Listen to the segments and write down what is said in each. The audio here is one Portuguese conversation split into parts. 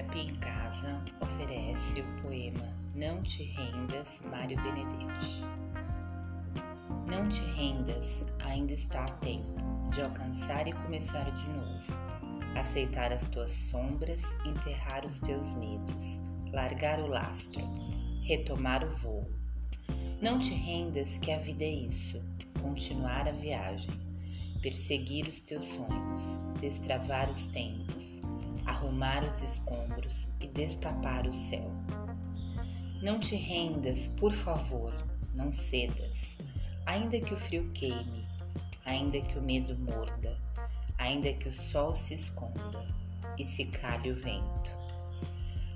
Terapia em Casa oferece o poema Não Te Rendas, Mário Benedetti. Não te rendas, ainda está a tempo de alcançar e começar de novo. Aceitar as tuas sombras, enterrar os teus medos, largar o lastro, retomar o voo. Não te rendas que a vida é isso, continuar a viagem, perseguir os teus sonhos, destravar os tempos, arrumar os escombros e destapar o céu. Não te rendas, por favor, não cedas, ainda que o frio queime, ainda que o medo morda, ainda que o sol se esconda e se calhe o vento.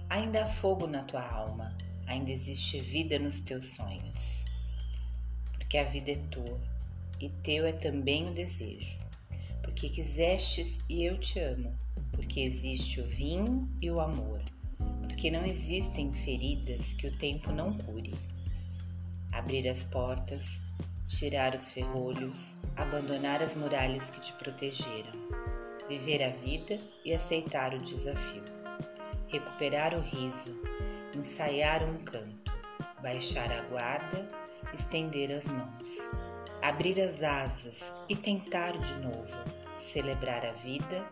Ainda há fogo na tua alma, ainda existe vida nos teus sonhos. Porque a vida é tua e teu é também o desejo. Porque quisestes e eu te amo, porque existe o vinho e o amor porque não existem feridas que o tempo não cure. Abrir as portas, tirar os ferrolhos, abandonar as muralhas que te protegeram, viver a vida e aceitar o desafio, recuperar o riso, ensaiar um canto, baixar a guarda, estender as mãos, abrir as asas e tentar de novo, celebrar a vida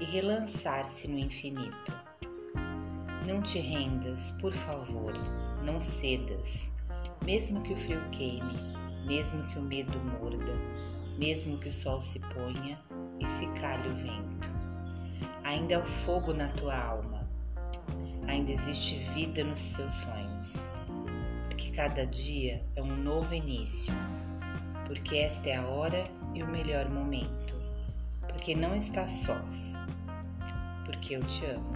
e relançar-se no infinito. Não te rendas, por favor, não cedas, mesmo que o frio queime, mesmo que o medo morda, mesmo que o sol se ponha e se calhe o vento. Ainda há fogo na tua alma, ainda existe vida nos teus sonhos, porque cada dia é um novo início, porque esta é a hora e o melhor momento, porque não estás sós, porque eu te amo.